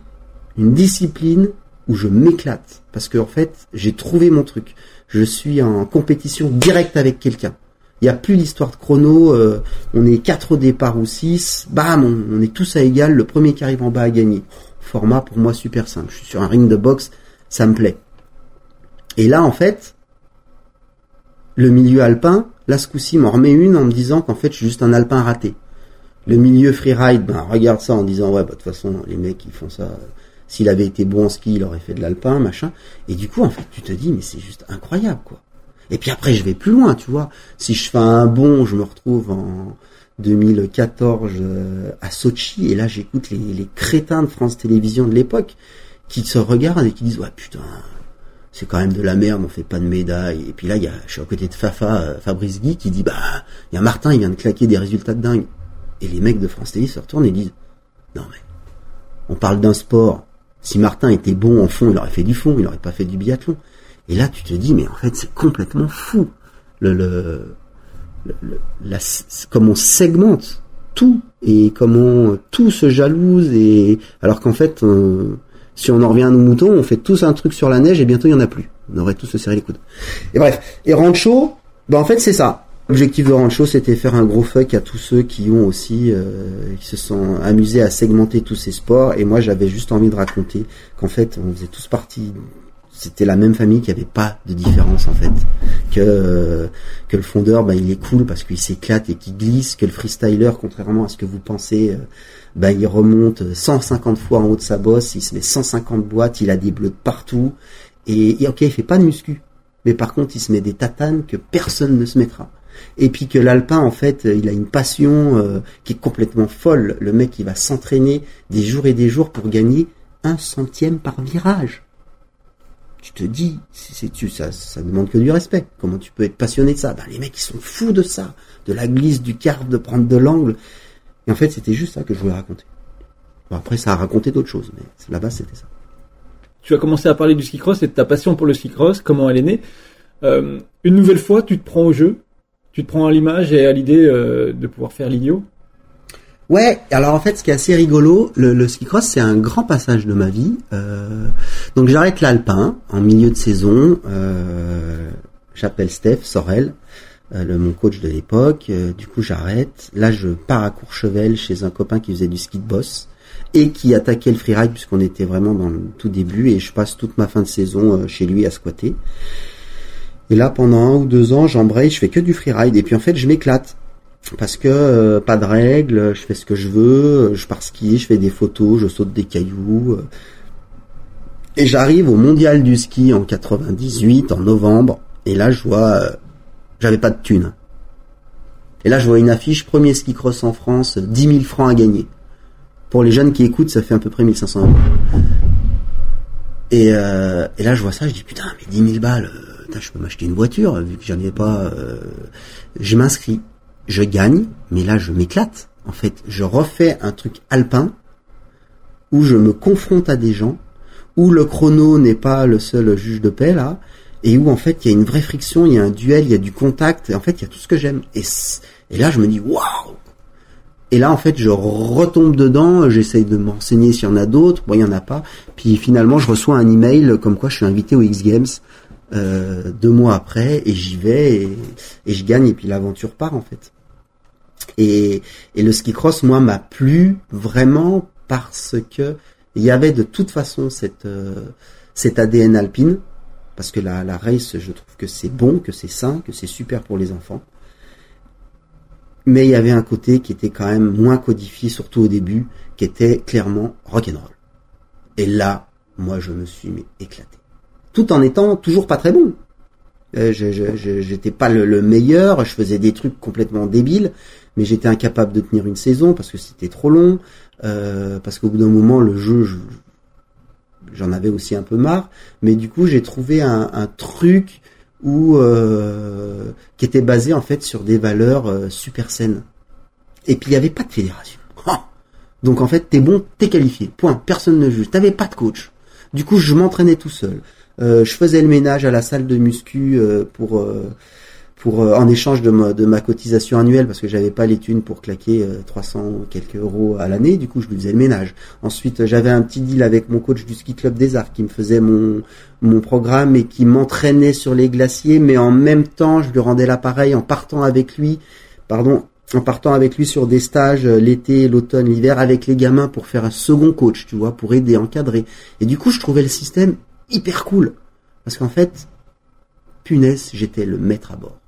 Une discipline où je m'éclate. Parce que, en fait, j'ai trouvé mon truc. Je suis en compétition directe avec quelqu'un. Il n'y a plus l'histoire de chrono, euh, on est quatre au départ ou six, bam, on, on est tous à égal, le premier qui arrive en bas a gagné. Format pour moi super simple. Je suis sur un ring de boxe, ça me plaît. Et là, en fait, le milieu alpin, là, ce coup-ci, m'en remet une en me disant qu'en fait, je suis juste un alpin raté. Le milieu freeride, ben, regarde ça en disant, ouais, bah, de toute façon, les mecs, ils font ça. S'il avait été bon en ski, il aurait fait de l'alpin, machin. Et du coup, en fait, tu te dis, mais c'est juste incroyable, quoi. Et puis après, je vais plus loin, tu vois. Si je fais un bond, je me retrouve en 2014 euh, à Sochi, et là, j'écoute les, les crétins de France Télévisions de l'époque qui se regardent et qui disent, ouais, putain, c'est quand même de la merde, on fait pas de médaille. Et puis là, je suis à côté de Fafa, euh, Fabrice Guy, qui dit, bah, il y a Martin, il vient de claquer des résultats de dingue. Et les mecs de France Télé se retournent et disent, non mais, on parle d'un sport. Si Martin était bon en fond, il aurait fait du fond, il aurait pas fait du biathlon. Et là, tu te dis, mais en fait, c'est complètement fou. Le, le, le- la, comment on segmente tout et comment tout se jalouse et alors qu'en fait, si on en revient à nos moutons, on fait tous un truc sur la neige et bientôt il y en a plus. On aurait tous se serré les coudes. Et bref. Et Rancho, bah en fait c'est ça. L'objectif de Rancho, c'était faire un gros fuck à tous ceux qui ont aussi, euh, qui se sont amusés à segmenter tous ces sports. Et moi, j'avais juste envie de raconter qu'en fait, on faisait tous partie. C'était la même famille, qu'il n'y avait pas de différence en fait. Que euh, que le fondeur, bah, il est cool parce qu'il s'éclate et qu'il glisse. Que le freestyler, contrairement à ce que vous pensez, euh, bah, il remonte 150 fois en haut de sa bosse, il se met 150 boîtes, il a des bleus partout. Et, ok, il fait pas de muscu, mais par contre, il se met des tatanes que personne ne se mettra. Et puis que l'alpin, en fait, il a une passion euh, qui est complètement folle. Le mec, il va s'entraîner des jours et des jours pour gagner un centième par virage. Tu te dis, c'est, c'est- tu, ça, ça demande que du respect. Comment tu peux être passionné de ça? Ben, Les mecs, ils sont fous de ça, de la glisse, du carve, de prendre de l'angle. Et en fait, c'était juste ça que je voulais raconter. Bon, après, ça a raconté d'autres choses, mais là-bas, c'était ça. Tu as commencé à parler du ski cross et de ta passion pour le ski cross, comment elle est née. Euh, une nouvelle fois, tu te prends au jeu, tu te prends à l'image et à l'idée euh, de pouvoir faire l'idiot. Ouais, alors en fait, ce qui est assez rigolo, le, le ski cross, c'est un grand passage de ma vie. Euh, donc j'arrête l'alpin en milieu de saison. J'appelle Steph Sorel, le, mon coach de l'époque. Euh, du coup, j'arrête. Là, je pars à Courchevel chez un copain qui faisait du ski de boss et qui attaquait le freeride puisqu'on était vraiment dans le tout début. Et je passe toute ma fin de saison euh, chez lui à squatter. Et là, pendant un ou deux ans, j'embraye, je fais que du freeride. Et puis en fait, je m'éclate parce que euh, pas de règles, je fais ce que je veux, je pars skier, je fais des photos, je saute des cailloux. euh. Et j'arrive au mondial du ski en 98, en novembre, et là je vois, euh, j'avais pas de thunes. Et là je vois une affiche, premier ski cross en France, 10 000 francs à gagner. Pour les jeunes qui écoutent, ça fait à peu près 1500 euros. Et, euh, et là je vois ça, je dis putain, mais 10 000 balles, euh, je peux m'acheter une voiture, vu que j'en ai pas... euh, je m'inscris je gagne, mais là je m'éclate. En fait, je refais un truc alpin où je me confronte à des gens, où le chrono n'est pas le seul juge de paix là, et où en fait il y a une vraie friction, il y a un duel, il y a du contact, et en fait il y a tout ce que j'aime. Et, là je me dis waouh Et là en fait je retombe dedans, j'essaye de m'enseigner s'il y en a d'autres, bon il y en a pas, puis finalement je reçois un email comme quoi je suis invité aux X Games euh, deux mois après et j'y vais et, et je gagne et puis l'aventure part en fait. Et, et le ski cross, moi, m'a plu vraiment parce que il y avait de toute façon cette, euh, cet ADN alpine, parce que la, race, je trouve que c'est bon, que c'est sain, que c'est super pour les enfants. Mais il y avait un côté qui était quand même moins codifié, surtout au début, qui était clairement rock'n'roll. Et là, moi, je me suis éclaté. Tout en étant toujours pas très bon. Euh, j'étais pas le, le meilleur, je faisais des trucs complètement débiles, mais j'étais incapable de tenir une saison parce que c'était trop long. euh, parce qu'au bout d'un moment, le jeu, je- j'en avais aussi un peu marre. Mais du coup, j'ai trouvé un, truc où euh, qui était basé en fait sur des valeurs euh, super saines. Et puis il y avait pas de fédération. Donc en fait, t'es bon, t'es qualifié. Point. Personne ne juge. T'avais pas de coach. Du coup, je m'entraînais tout seul. Euh, je faisais le ménage à la salle de muscu euh, pour euh, pour euh, en échange de ma, de ma cotisation annuelle parce que j'avais pas les thunes pour claquer euh, 300 quelques euros à l'année. Du coup, je lui faisais le ménage. Ensuite, j'avais un petit deal avec mon coach du ski club des arts qui me faisait mon mon programme et qui m'entraînait sur les glaciers, mais en même temps, je lui rendais l'appareil en partant avec lui. Pardon. En partant avec lui sur des stages euh, l'été, l'automne, l'hiver avec les gamins pour faire un second coach, tu vois, pour aider, encadrer. Et du coup, je trouvais le système hyper cool. Parce qu'en fait, punaise, j'étais le maître à bord.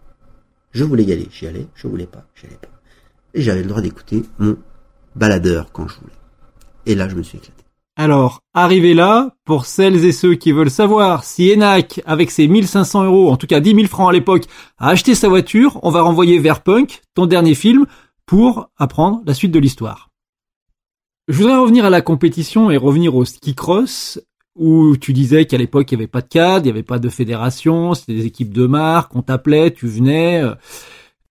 Je voulais y aller, j'y allais, je voulais pas, j'y allais pas. Et j'avais le droit d'écouter mon baladeur quand je voulais. Et là, je me suis éclaté. Alors, arrivé là, pour celles et ceux qui veulent savoir si Enac, avec ses 1500 euros, en tout cas 10 000 francs à l'époque, a acheté sa voiture, on va renvoyer vers Punk, ton dernier film, pour apprendre la suite de l'histoire. Je voudrais revenir à la compétition et revenir au ski cross, où tu disais qu'à l'époque il n'y avait pas de cadre, il n'y avait pas de fédération, c'était des équipes de marque, on t'appelait, tu venais.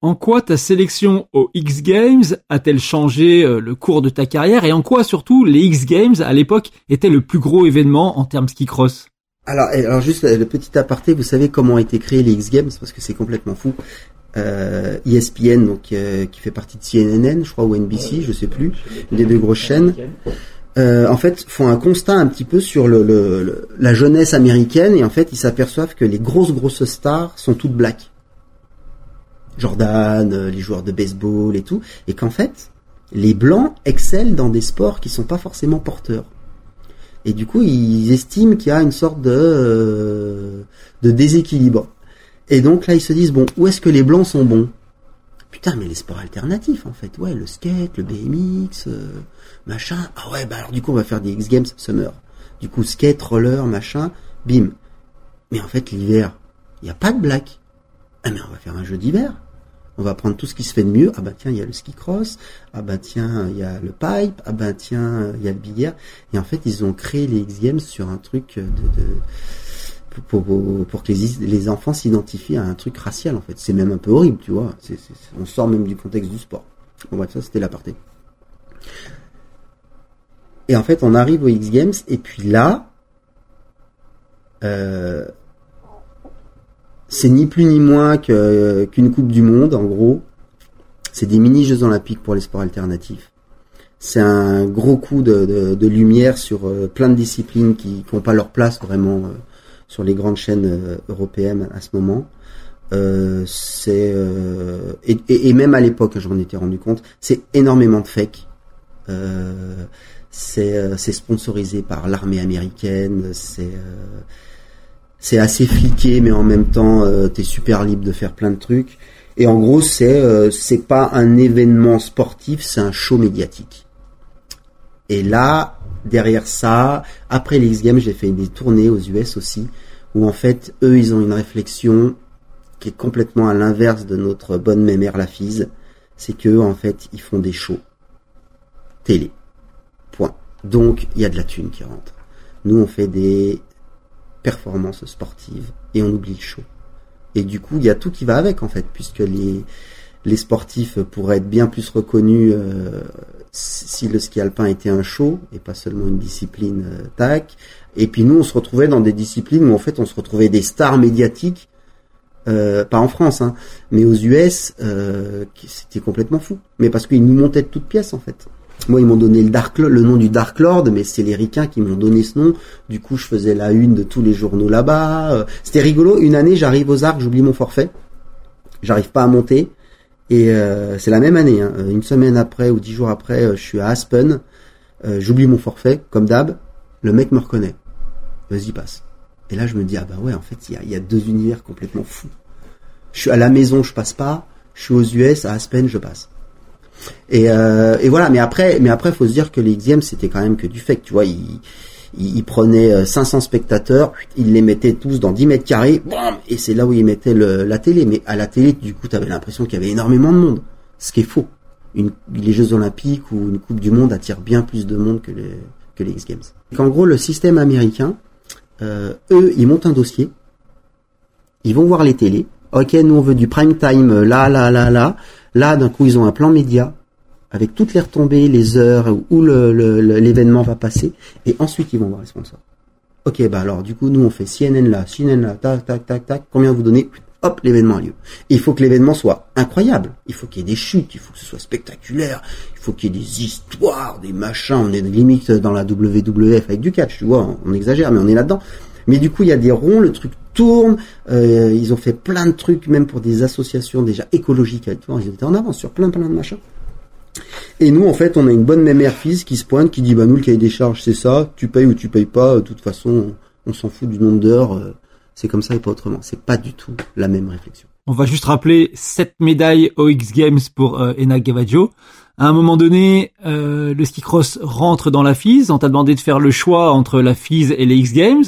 En quoi ta sélection aux X Games a-t-elle changé euh, le cours de ta carrière et en quoi surtout les X Games à l'époque étaient le plus gros événement en termes ski cross? Alors, et alors juste euh, le petit aparté, vous savez comment ont été créés les X Games parce que c'est complètement fou. Euh, ESPN, donc euh, qui fait partie de CNN, je crois, ou NBC, je sais plus, une des deux grosses chaînes. Euh, en fait, font un constat un petit peu sur la jeunesse américaine et en fait, ils s'aperçoivent que les grosses grosses stars sont toutes black. Jordan, euh, les joueurs de baseball et tout, et qu'en fait, les blancs excellent dans des sports qui sont pas forcément porteurs. Et du coup, ils estiment qu'il y a une sorte de euh, de déséquilibre. Et donc là, ils se disent bon, où est-ce que les blancs sont bons? Putain, mais les sports alternatifs en fait, ouais, le skate, le BMX, euh, machin. Ah ouais, bah alors du coup, on va faire des X Games Summer. Du coup, skate, roller, machin, bim. Mais en fait, l'hiver, il n'y a pas de black. Ah mais on va faire un jeu d'hiver. On va prendre tout ce qui se fait de mieux. Ah bah tiens, il y a le ski cross. Ah bah tiens, il y a le pipe. Ah bah tiens, il y a le billard. Et en fait, ils ont créé les X Games sur un truc de, de pour, que les, enfants s'identifient à un truc racial en fait. C'est même un peu horrible, tu vois. On sort même du contexte du sport. Bon, bref, ça c'était l'aparté. Et en fait, on arrive aux X Games et puis là, euh, c'est ni plus ni moins qu'une Coupe du Monde, en gros. C'est des mini-Jeux Olympiques pour les sports alternatifs. C'est un gros coup de lumière sur euh, plein de disciplines qui n'ont pas leur place vraiment euh, sur les grandes chaînes euh, européennes à ce moment. Euh, c'est euh, et, même à l'époque, j'en étais rendu compte, c'est énormément de fake. Euh, c'est euh, sponsorisé par l'armée américaine. C'est euh, c'est assez fliqué, mais en même temps, t'es super libre de faire plein de trucs. Et en gros, c'est c'est pas un événement sportif, c'est un show médiatique. Et là, derrière ça, après les X Games, j'ai fait des tournées aux US aussi, où en fait, eux, ils ont une réflexion qui est complètement à l'inverse de notre bonne mémère la fise. C'est que en fait, ils font des shows télé. Point. Donc, il y a de la thune qui rentre. Nous, on fait des performances sportives et on oublie le show. Et du coup, il y a tout qui va avec en fait, puisque les les sportifs pourraient être bien plus reconnus euh, si le ski alpin était un show et pas seulement une discipline euh, tac. Et puis nous, on se retrouvait dans des disciplines où en fait, on se retrouvait des stars médiatiques, euh, pas en France, hein, mais aux US, euh, c'était complètement fou. Mais parce qu'ils nous montaient de toutes pièces en fait. Moi, ils m'ont donné le, Dark, le nom du Dark Lord, mais c'est les ricains qui m'ont donné ce nom. Du coup, je faisais la une de tous les journaux là-bas. C'était rigolo. Une année, j'arrive aux arcs, j'oublie mon forfait. J'arrive pas à monter. Et euh, c'est la même année. hein. Une semaine après ou dix jours après, euh, je suis à Aspen. Euh, j'oublie mon forfait, comme d'hab. Le mec me reconnaît. Vas-y, passe. Et là, je me dis, ah bah ouais, en fait, il y a, y a deux univers complètement fous. Je suis à la maison, je passe pas. Je suis aux US, à Aspen, je passe. Et, euh, et voilà, mais après, mais après, faut se dire que les X Games, c'était quand même que du fake, tu vois. Ils prenaient euh, 500 spectateurs, ils les mettaient tous dans 10 mètres carrés, et c'est là où ils mettaient le, la télé. Mais à la télé, du coup, t'avais l'impression qu'il y avait énormément de monde, ce qui est faux. une, les Jeux Olympiques ou une Coupe du Monde attirent bien plus de monde que les, que les X Games. En gros, le système américain, euh, eux, ils montent un dossier, ils vont voir les télés. Ok, nous on veut du prime time euh, là, là, là, là. Là, d'un coup, ils ont un plan média avec toutes les retombées, les heures où l'événement va passer, et ensuite ils vont voir les sponsors. Ok, bah alors du coup, nous on fait CNN là, CNN là, tac, tac, tac, tac. Combien vous donnez hop, l'événement a lieu. il faut que l'événement soit incroyable. Il faut qu'il y ait des chutes, il faut que ce soit spectaculaire, il faut qu'il y ait des histoires, des machins. On est limite dans la WWF avec du catch, tu vois, on exagère, mais on est là-dedans. Mais du coup, il y a des ronds, le truc tourne. Euh, ils ont fait plein de trucs, même pour des associations déjà écologiques. Ils étaient en avance sur plein, plein de machins. Et nous, en fait, on a une bonne mémère fils qui se pointe, qui dit, bah nous, le cahier des charges, c'est ça. Tu payes ou tu payes pas. De toute façon, on s'en fout du nombre d'heures. Euh, c'est comme ça et pas autrement. C'est pas du tout la même réflexion. On va juste rappeler sept médailles aux X Games pour euh, Enak Gavaggio. À un moment donné, euh, le ski cross rentre dans la FISE. On t'a demandé de faire le choix entre la FISE et les X Games.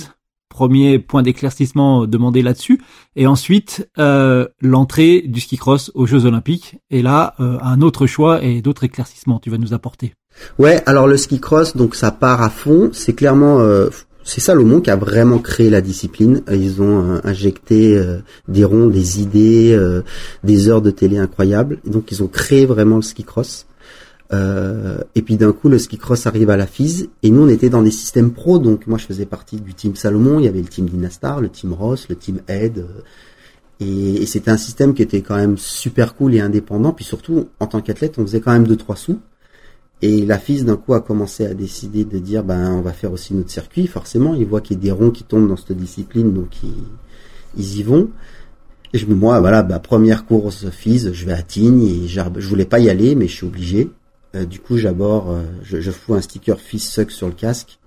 Premier point d'éclaircissement demandé là-dessus. Et ensuite, euh, l'entrée du ski cross aux Jeux Olympiques. Et là, euh, un autre choix et d'autres éclaircissements tu vas nous apporter. Ouais, alors le ski cross, donc ça part à fond. C'est clairement, euh, c'est Salomon qui a vraiment créé la discipline. Ils ont euh, injecté euh, des ronds, des idées, euh, des heures de télé incroyables. Et donc ils ont créé vraiment le ski cross. Et puis d'un coup, le ski cross arrive à la FISE. Et nous, on était dans des systèmes pro. Donc moi, je faisais partie du team Salomon. Il y avait le team Dynastar, le team Ross, le team Ed. et, et c'était un système qui était quand même super cool et indépendant. Puis surtout, en tant qu'athlète, on faisait quand même deux trois sous. Et la FIS d'un coup a commencé à décider de dire ben on va faire aussi notre circuit. Forcément, ils voient qu'il y a des ronds qui tombent dans cette discipline, donc ils, y vont. Et je me moi voilà, bah, première course FIS, je vais à Tignes et je voulais pas y aller, mais je suis obligé. Euh, du coup, j'aborde, euh, je, je, fous un sticker FIS suck sur le casque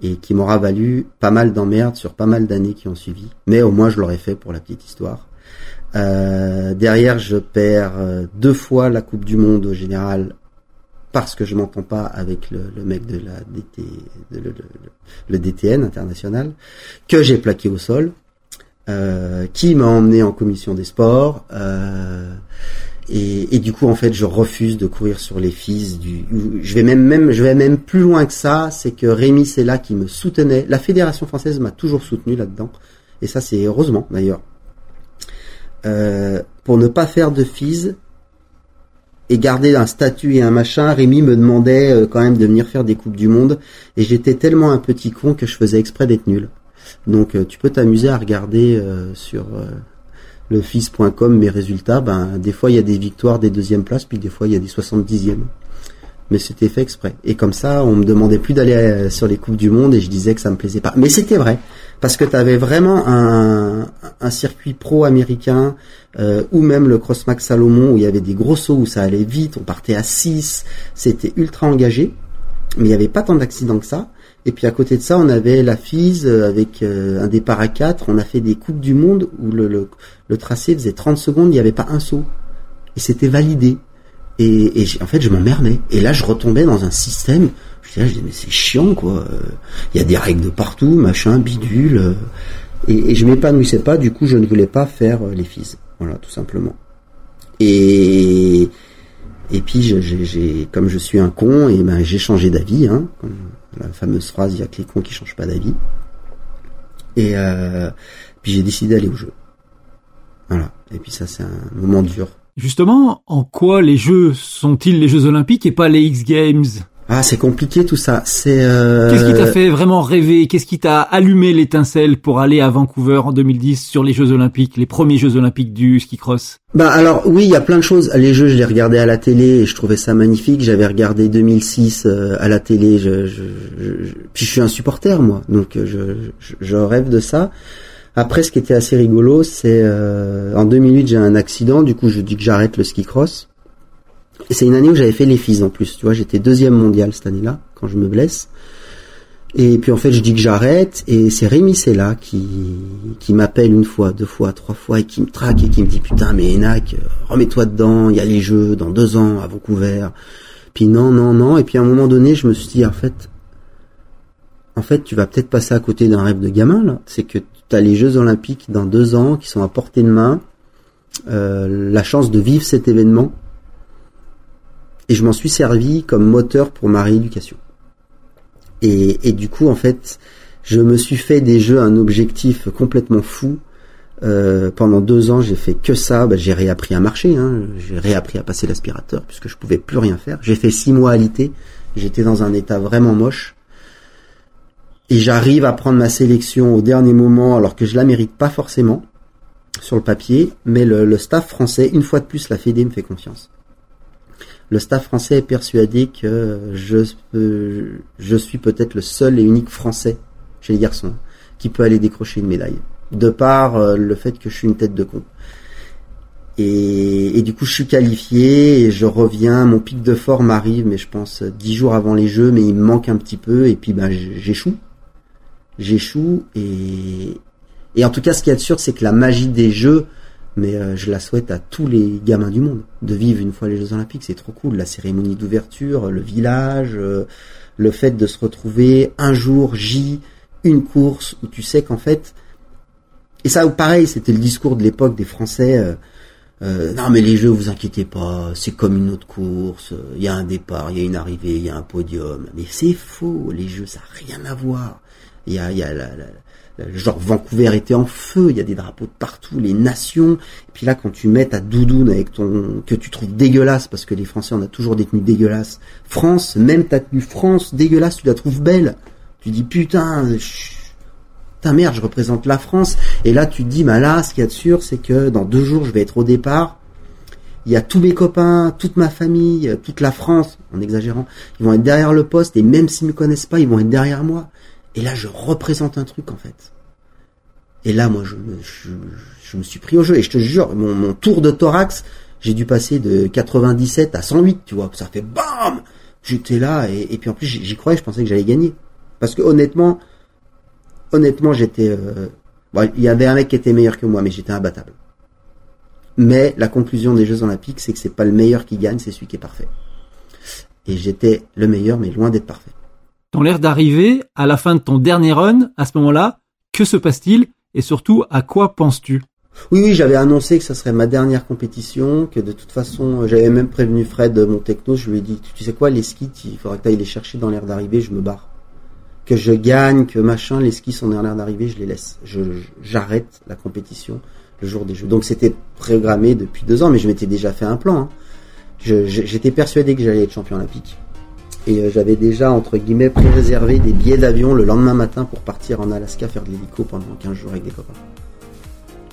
et qui m'aura valu pas mal d'emmerdes sur pas mal d'années qui ont suivi. Mais au moins, je l'aurais fait pour la petite histoire. Euh, derrière, je perds deux fois la Coupe du Monde au général parce que je m'entends pas avec le, mec de la DT, le, le, DTN international, que j'ai plaqué au sol, qui m'a emmené en commission des sports. Et, du coup, en fait, je refuse de courir sur les fils. Je vais même, même, je vais même plus loin que ça. C'est que Rémi, c'est là qui me soutenait. La fédération française m'a toujours soutenu là-dedans. Et ça, c'est heureusement d'ailleurs. Euh, pour ne pas faire de FIS, et garder un statut et un machin, Rémi me demandait euh, quand même de venir faire des coupes du monde et j'étais tellement un petit con que je faisais exprès d'être nul. Donc euh, tu peux t'amuser à regarder euh, sur le fils.com mes résultats. Ben des fois il y a des victoires des deuxièmes places, puis des fois il y a des 70e. Mais c'était fait exprès. Et comme ça, on me demandait plus d'aller sur les coupes du monde et je disais que ça me plaisait pas. Mais c'était vrai parce que tu avais vraiment un, un, circuit pro américain euh, ou même le Crossmax Salomon où il y avait des gros sauts où ça allait vite, on partait à 6, c'était ultra engagé, mais il n'y avait pas tant d'accidents que ça. Et puis à côté de ça, on avait la FISE avec euh, un départ à 4, on a fait des coupes du monde où le, tracé faisait 30 secondes, il n'y avait pas un saut. Et c'était validé. Et, en fait, je m'emmerdais. Et là, je retombais dans un système je dis, mais c'est chiant, quoi. Il y a des règles de partout, machin, bidule. Et, et je m'épanouissais pas, du coup, je ne voulais pas faire euh, les fils. Voilà, tout simplement. Et, et puis, comme je suis un con, et ben, j'ai changé d'avis, hein. La fameuse phrase, il y a que les cons qui changent pas d'avis. Et euh, puis j'ai décidé d'aller au jeu. Voilà. Et puis ça, c'est un moment dur. Justement, en quoi les Jeux sont-ils les Jeux Olympiques et pas les X Games? Ah, c'est compliqué tout ça. C'est. Euh... Qu'est-ce qui t'a fait vraiment rêver? Qu'est-ce qui t'a allumé l'étincelle pour aller à Vancouver en 2010 sur les Jeux Olympiques, les premiers Jeux Olympiques du ski cross? Bah alors oui, il y a plein de choses. Les Jeux, je les regardais à la télé et je trouvais ça magnifique. J'avais regardé 2006 euh, à la télé. Je, je, je, puis je suis un supporter moi, donc je, je, rêve de ça. Après, ce qui était assez rigolo, c'est euh, en 2008 j'ai un accident. Du coup, je dis que j'arrête le ski cross. C'est une année où j'avais fait les fils en plus. Tu vois, j'étais deuxième mondial cette année-là quand je me blesse. Et puis en fait, je dis que j'arrête et c'est Rémi là qui qui m'appelle une fois, deux fois, trois fois et qui me traque et qui me dit putain mais Enac, remets-toi dedans, il y a les jeux dans deux ans à Vancouver. Puis non non non et puis à un moment donné, je me suis dit en fait en fait, tu vas peut-être passer à côté d'un rêve de gamin là. C'est que tu as les Jeux Olympiques dans deux ans qui sont à portée de main, euh, la chance de vivre cet événement et je m'en suis servi comme moteur pour ma rééducation. Et, et du coup, en fait, je me suis fait des jeux un objectif complètement fou. Euh, pendant deux ans, j'ai fait que ça. Bah, j'ai réappris à marcher. Hein. J'ai réappris à passer l'aspirateur puisque je pouvais plus rien faire. J'ai fait six mois à l'IT. J'étais dans un état vraiment moche. Et j'arrive à prendre ma sélection au dernier moment alors que je la mérite pas forcément sur le papier. Mais le, le staff français, une fois de plus, la Fédé me fait confiance le staff français est persuadé que je, je suis peut-être le seul et unique français chez les garçons qui peut aller décrocher une médaille, de par euh, le fait que je suis une tête de con. Et, du coup, je suis qualifié et je reviens. Mon pic de forme arrive, mais je pense dix jours avant les Jeux, mais il me manque un petit peu. Et puis, ben, j'échoue. J'échoue et et en tout cas, ce qui est sûr, c'est que la magie des Jeux mais euh, je la souhaite à tous les gamins du monde de vivre une fois les Jeux Olympiques. C'est trop cool, la cérémonie d'ouverture, le village, euh, le fait de se retrouver un jour J, une course où tu sais qu'en fait, et ça pareil, c'était le discours de l'époque des Français. Euh, non mais les Jeux, vous inquiétez pas, c'est comme une autre course. Il y a un départ, il y a une arrivée, il y a un podium. Mais c'est faux, les Jeux, ça n'a rien à voir. Il y a, il y a la genre Vancouver était en feu, il y a des drapeaux de partout, les nations. Et puis là, quand tu mets ta doudoune avec ton que tu trouves dégueulasse, parce que les Français on a toujours des tenues dégueulasses. France, même ta tenue France dégueulasse, tu la trouves belle. Tu dis putain, ta merde, je représente la France. Et là, tu te dis, bah là, ce qu'il y a de sûr, c'est que dans deux jours, je vais être au départ. Il y a tous mes copains, toute ma famille, toute la France, en exagérant, ils vont être derrière le poste et même s'ils me connaissent pas, ils vont être derrière moi. Et là, je représente un truc en fait. Et là, moi, je me, suis pris au jeu. Et je te jure, mon, tour de thorax, j'ai dû passer de 97 à 108, tu vois. Ça fait BAM J'étais là, et, puis en plus, j'y croyais, je pensais que j'allais gagner. Parce que honnêtement, honnêtement, j'étais... Euh, il y avait un mec qui était meilleur que moi, mais j'étais imbattable. Mais la conclusion des Jeux Olympiques, c'est que c'est pas le meilleur qui gagne, c'est celui qui est parfait. Et j'étais le meilleur, mais loin d'être parfait. Dans l'air d'arriver à la fin de ton dernier run, à ce moment-là, que se passe-t-il et surtout à quoi penses-tu? Oui, oui, j'avais annoncé que ça serait ma dernière compétition, que de toute façon, j'avais même prévenu Fred, mon techno, je lui ai dit, tu sais quoi, les skis, il faudra que tu ailles les chercher dans l'air d'arrivée, je me barre. Que je gagne, que machin, les skis sont dans l'air d'arrivée, je les laisse. J'arrête la compétition le jour des Jeux. Donc c'était programmé depuis deux ans, mais je m'étais déjà fait un plan. Hein. j'étais persuadé que j'allais être champion olympique. Et euh, j'avais déjà, entre guillemets, pré-réservé des billets d'avion le lendemain matin pour partir en Alaska faire de l'hélico pendant 15 jours avec des copains.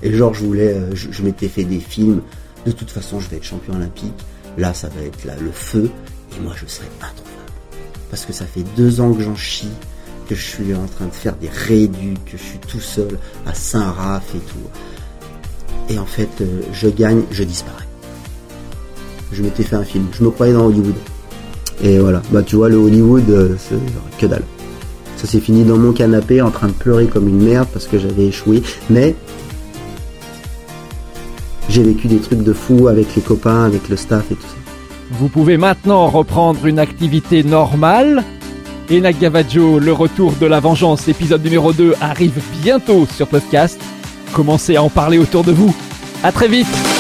Et genre, je voulais, euh, je, m'étais fait des films. De toute façon, je vais être champion olympique. Là, ça va être là, le feu. Et moi, je serai introuvable. Parce que ça fait deux ans que j'en chie, que je suis en train de faire des rééducs, que je suis tout seul à Saint-Raph et tout. Et en fait, euh, je gagne, je disparais. Je m'étais fait un film. Je me croyais dans Hollywood. Et voilà, bah tu vois, le Hollywood, euh, que dalle. Ça s'est fini dans mon canapé en train de pleurer comme une merde parce que j'avais échoué. Mais j'ai vécu des trucs de fou avec les copains, avec le staff et tout ça. Vous pouvez maintenant reprendre une activité normale. Et Nagavajo, le retour de la vengeance, épisode numéro 2, arrive bientôt sur podcast. Commencez à en parler autour de vous. À très vite